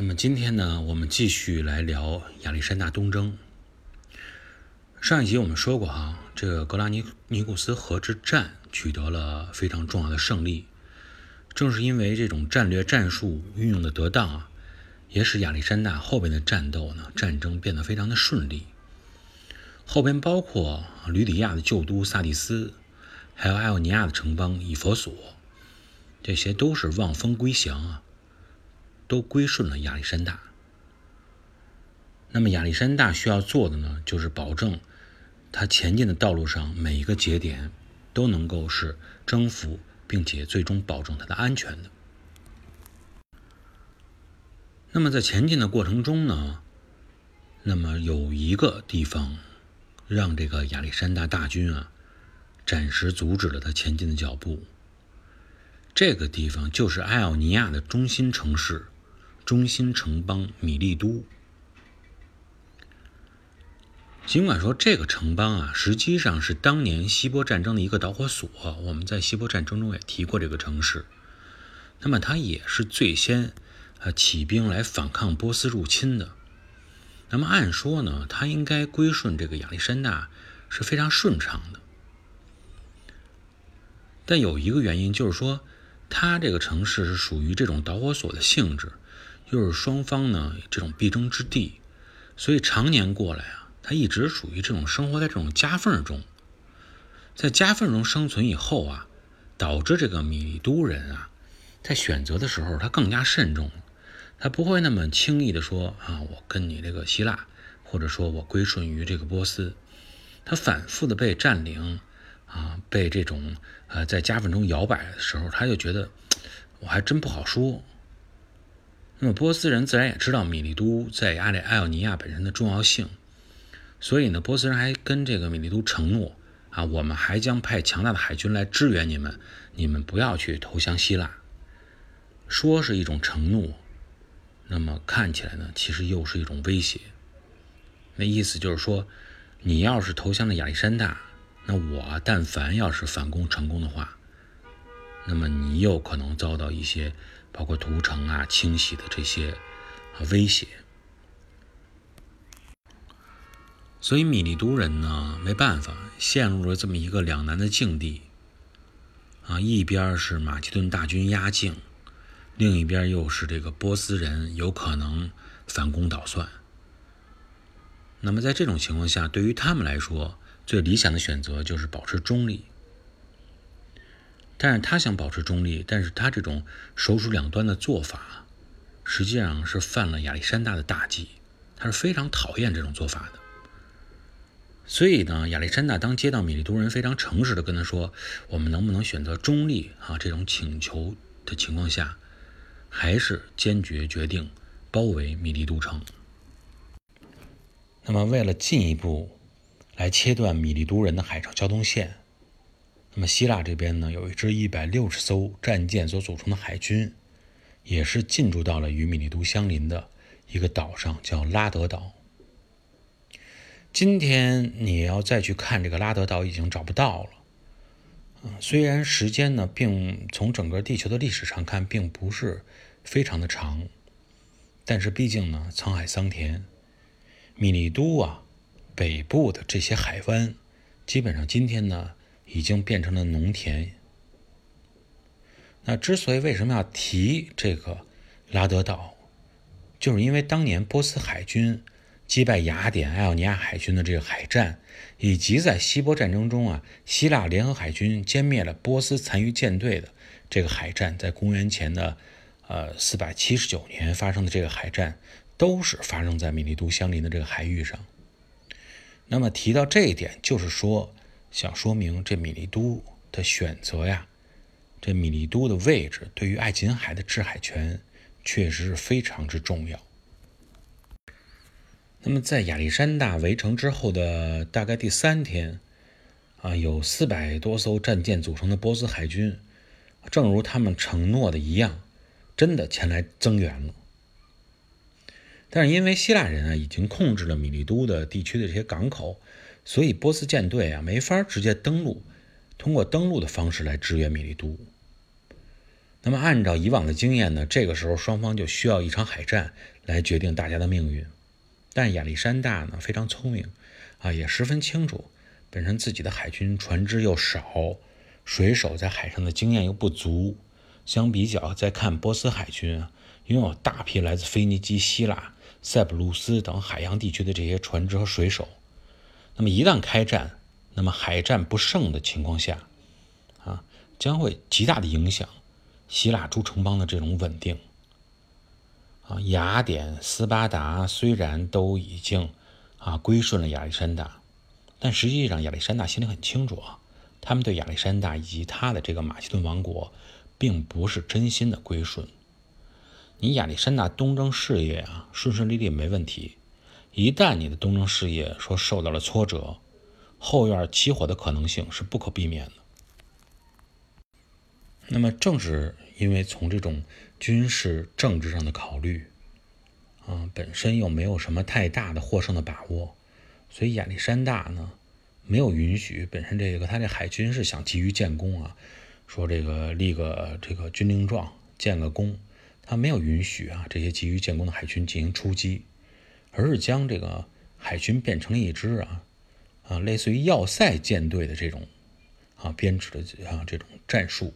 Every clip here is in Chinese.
那么今天呢，我们继续来聊亚历山大东征。上一集我们说过哈，这个格拉尼尼古斯河之战取得了非常重要的胜利。正是因为这种战略战术运用的得当啊，也使亚历山大后边的战斗呢，战争变得非常的顺利。后边包括吕底亚的旧都萨蒂斯，还有艾奥尼亚的城邦以佛所，这些都是望风归降啊。都归顺了亚历山大。那么亚历山大需要做的呢，就是保证他前进的道路上每一个节点都能够是征服，并且最终保证他的安全的。那么在前进的过程中呢，那么有一个地方让这个亚历山大大军啊暂时阻止了他前进的脚步。这个地方就是艾奥尼亚的中心城市。中心城邦米利都，尽管说这个城邦啊，实际上是当年希波战争的一个导火索。我们在希波战争中也提过这个城市。那么它也是最先呃起兵来反抗波斯入侵的。那么按说呢，它应该归顺这个亚历山大是非常顺畅的。但有一个原因就是说，它这个城市是属于这种导火索的性质。又是双方呢这种必争之地，所以常年过来啊，他一直属于这种生活在这种夹缝中，在夹缝中生存以后啊，导致这个米都人啊，在选择的时候他更加慎重，他不会那么轻易的说啊，我跟你这个希腊，或者说我归顺于这个波斯，他反复的被占领啊，被这种呃在夹缝中摇摆的时候，他就觉得我还真不好说。那么波斯人自然也知道米利都在阿里艾奥尼亚本身的重要性，所以呢，波斯人还跟这个米利都承诺啊，我们还将派强大的海军来支援你们，你们不要去投降希腊。说是一种承诺，那么看起来呢，其实又是一种威胁。那意思就是说，你要是投降了亚历山大，那我但凡要是反攻成功的话，那么你有可能遭到一些。包括屠城啊、清洗的这些威胁，所以米利都人呢没办法，陷入了这么一个两难的境地啊。一边是马其顿大军压境，另一边又是这个波斯人有可能反攻倒算。那么在这种情况下，对于他们来说，最理想的选择就是保持中立。但是他想保持中立，但是他这种手鼠两端的做法，实际上是犯了亚历山大的大忌，他是非常讨厌这种做法的。所以呢，亚历山大当接到米利都人非常诚实的跟他说：“我们能不能选择中立啊？”这种请求的情况下，还是坚决决定包围米利都城。那么，为了进一步来切断米利都人的海上交通线。那么希腊这边呢，有一支一百六十艘战舰所组成的海军，也是进驻到了与米利都相邻的一个岛上，叫拉德岛。今天你要再去看这个拉德岛，已经找不到了。嗯，虽然时间呢，并从整个地球的历史上看，并不是非常的长，但是毕竟呢，沧海桑田，米利都啊，北部的这些海湾，基本上今天呢。已经变成了农田。那之所以为什么要提这个拉德岛，就是因为当年波斯海军击败雅典、艾奥尼亚海军的这个海战，以及在希波战争中啊，希腊联合海军歼灭了波斯残余舰队的这个海战，在公元前的呃四百七十九年发生的这个海战，都是发生在米利都相邻的这个海域上。那么提到这一点，就是说。想说明这米利都的选择呀，这米利都的位置对于爱琴海的制海权确实是非常之重要。那么在亚历山大围城之后的大概第三天，啊，有四百多艘战舰组成的波斯海军，正如他们承诺的一样，真的前来增援了。但是因为希腊人啊已经控制了米利都的地区的这些港口。所以波斯舰队啊没法直接登陆，通过登陆的方式来支援米利都。那么按照以往的经验呢，这个时候双方就需要一场海战来决定大家的命运。但亚历山大呢非常聪明啊，也十分清楚，本身自己的海军船只又少，水手在海上的经验又不足。相比较，再看波斯海军啊，拥有大批来自腓尼基、希腊、塞浦路斯等海洋地区的这些船只和水手。那么一旦开战，那么海战不胜的情况下，啊，将会极大的影响希腊诸城邦的这种稳定。啊，雅典、斯巴达虽然都已经啊归顺了亚历山大，但实际上亚历山大心里很清楚啊，他们对亚历山大以及他的这个马其顿王国。并不是真心的归顺。你亚历山大东征事业啊，顺顺利利没问题。一旦你的东征事业说受到了挫折，后院起火的可能性是不可避免的。那么正是因为从这种军事政治上的考虑，啊，本身又没有什么太大的获胜的把握，所以亚历山大呢，没有允许本身这个他这海军是想急于建功啊。说这个立个这个军令状，建个功，他没有允许啊这些急于建功的海军进行出击，而是将这个海军变成了一支啊啊类似于要塞舰队的这种啊编制的啊这种战术，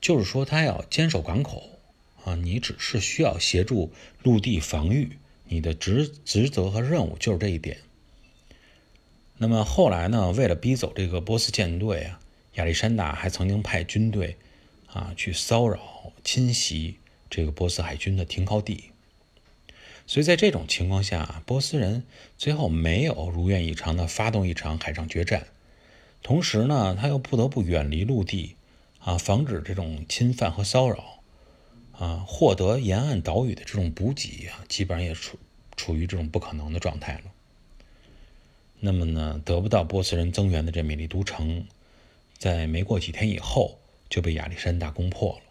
就是说他要坚守港口啊，你只是需要协助陆地防御，你的职职责和任务就是这一点。那么后来呢，为了逼走这个波斯舰队啊。亚历山大还曾经派军队啊去骚扰、侵袭这个波斯海军的停靠地，所以在这种情况下，波斯人最后没有如愿以偿的发动一场海上决战，同时呢，他又不得不远离陆地啊，防止这种侵犯和骚扰啊，获得沿岸岛屿的这种补给啊，基本上也处处于这种不可能的状态了。那么呢，得不到波斯人增援的这美丽都城。在没过几天以后，就被亚历山大攻破了。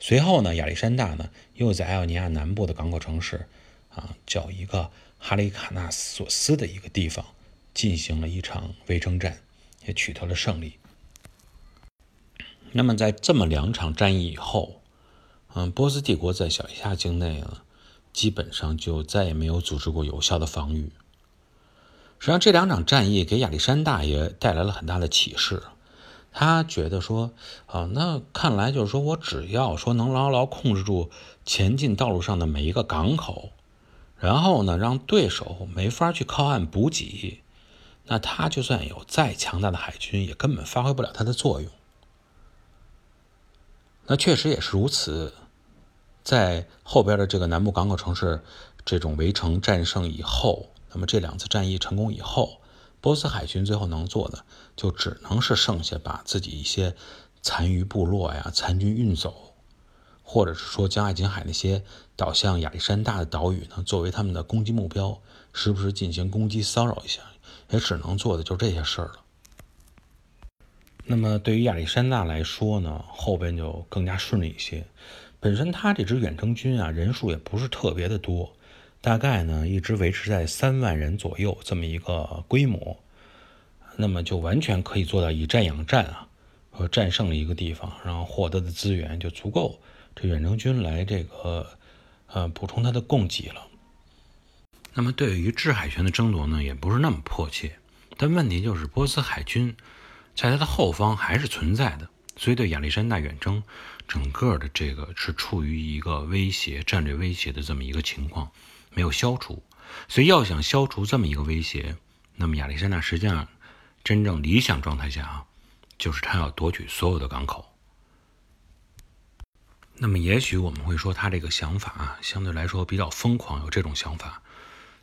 随后呢，亚历山大呢又在艾奥尼亚南部的港口城市，啊，叫一个哈里卡纳索斯的一个地方，进行了一场围城战，也取得了胜利。那么，在这么两场战役以后，嗯，波斯帝国在小亚细亚境内呢，基本上就再也没有组织过有效的防御。实际上，这两场战役给亚历山大也带来了很大的启示。他觉得说，啊，那看来就是说我只要说能牢牢控制住前进道路上的每一个港口，然后呢，让对手没法去靠岸补给，那他就算有再强大的海军，也根本发挥不了他的作用。那确实也是如此，在后边的这个南部港口城市这种围城战胜以后，那么这两次战役成功以后。波斯海军最后能做的，就只能是剩下把自己一些残余部落呀、残军运走，或者是说将爱琴海那些倒向亚历山大的岛屿呢，作为他们的攻击目标，时不时进行攻击骚扰一下，也只能做的就这些事儿了。那么对于亚历山大来说呢，后边就更加顺利一些。本身他这支远征军啊，人数也不是特别的多。大概呢，一直维持在三万人左右这么一个规模，那么就完全可以做到以战养战啊，和战胜了一个地方，然后获得的资源就足够这远征军来这个呃补充他的供给了。那么对于制海权的争夺呢，也不是那么迫切，但问题就是波斯海军在他的后方还是存在的，所以对亚历山大远征整个的这个是处于一个威胁、战略威胁的这么一个情况。没有消除，所以要想消除这么一个威胁，那么亚历山大实际上真正理想状态下啊，就是他要夺取所有的港口。那么也许我们会说他这个想法啊，相对来说比较疯狂，有这种想法。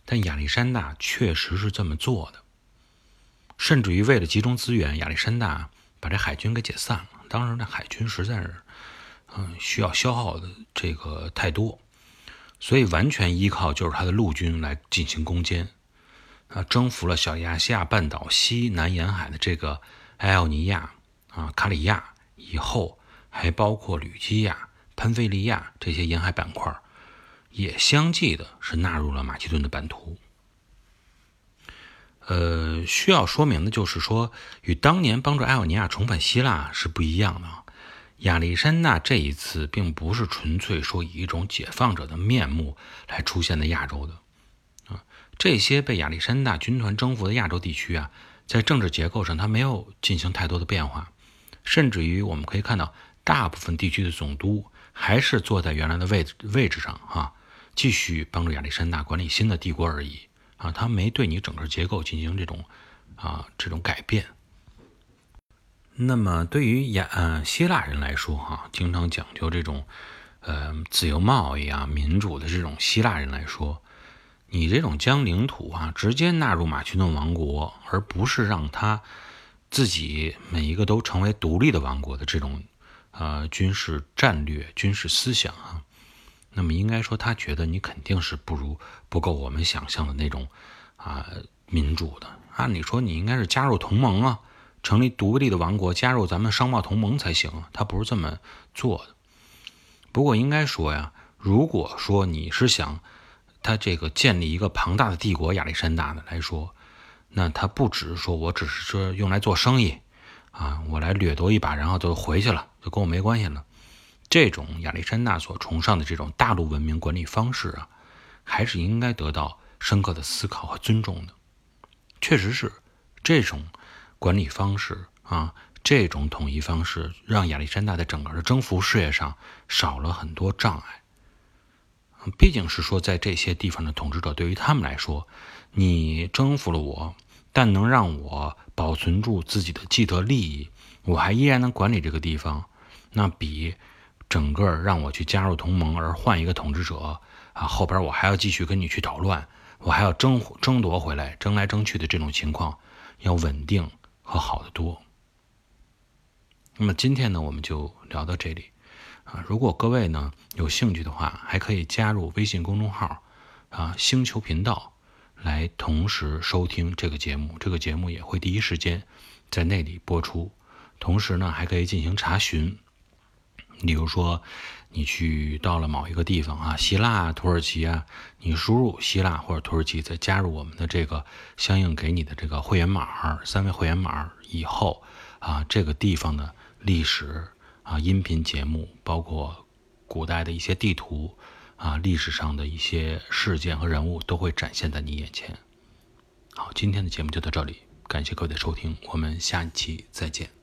但亚历山大确实是这么做的，甚至于为了集中资源，亚历山大把这海军给解散了。当时这海军实在是，嗯，需要消耗的这个太多。所以完全依靠就是他的陆军来进行攻坚，啊，征服了小亚细亚半岛西南沿海的这个埃奥尼亚啊、卡里亚以后，还包括吕基亚、潘菲利亚这些沿海板块，也相继的是纳入了马其顿的版图。呃，需要说明的就是说，与当年帮助艾奥尼亚重返希腊是不一样的。亚历山大这一次并不是纯粹说以一种解放者的面目来出现在亚洲的，啊，这些被亚历山大军团征服的亚洲地区啊，在政治结构上它没有进行太多的变化，甚至于我们可以看到，大部分地区的总督还是坐在原来的位置位置上啊，继续帮助亚历山大管理新的帝国而已啊，他没对你整个结构进行这种啊这种改变。那么，对于亚呃希腊人来说，哈，经常讲究这种呃自由贸易啊、民主的这种希腊人来说，你这种将领土啊直接纳入马其顿王国，而不是让他自己每一个都成为独立的王国的这种呃军事战略、军事思想啊，那么应该说，他觉得你肯定是不如不够我们想象的那种啊民主的。按理说，你应该是加入同盟啊。成立独立的王国，加入咱们商贸同盟才行。他不是这么做的。不过应该说呀，如果说你是想他这个建立一个庞大的帝国，亚历山大的来说，那他不只是说我只是说用来做生意啊，我来掠夺一把，然后就回去了，就跟我没关系了。这种亚历山大所崇尚的这种大陆文明管理方式啊，还是应该得到深刻的思考和尊重的。确实是这种。管理方式啊，这种统一方式让亚历山大在整个的征服事业上少了很多障碍。毕竟是说，在这些地方的统治者对于他们来说，你征服了我，但能让我保存住自己的既得利益，我还依然能管理这个地方，那比整个让我去加入同盟而换一个统治者啊，后边我还要继续跟你去捣乱，我还要争争夺回来，争来争去的这种情况要稳定。和好的多。那么今天呢，我们就聊到这里啊。如果各位呢有兴趣的话，还可以加入微信公众号啊“星球频道”来同时收听这个节目。这个节目也会第一时间在那里播出。同时呢，还可以进行查询。比如说，你去到了某一个地方啊，希腊、土耳其啊，你输入希腊或者土耳其，再加入我们的这个相应给你的这个会员码，三位会员码以后啊，这个地方的历史啊、音频节目，包括古代的一些地图啊、历史上的一些事件和人物，都会展现在你眼前。好，今天的节目就到这里，感谢各位的收听，我们下期再见。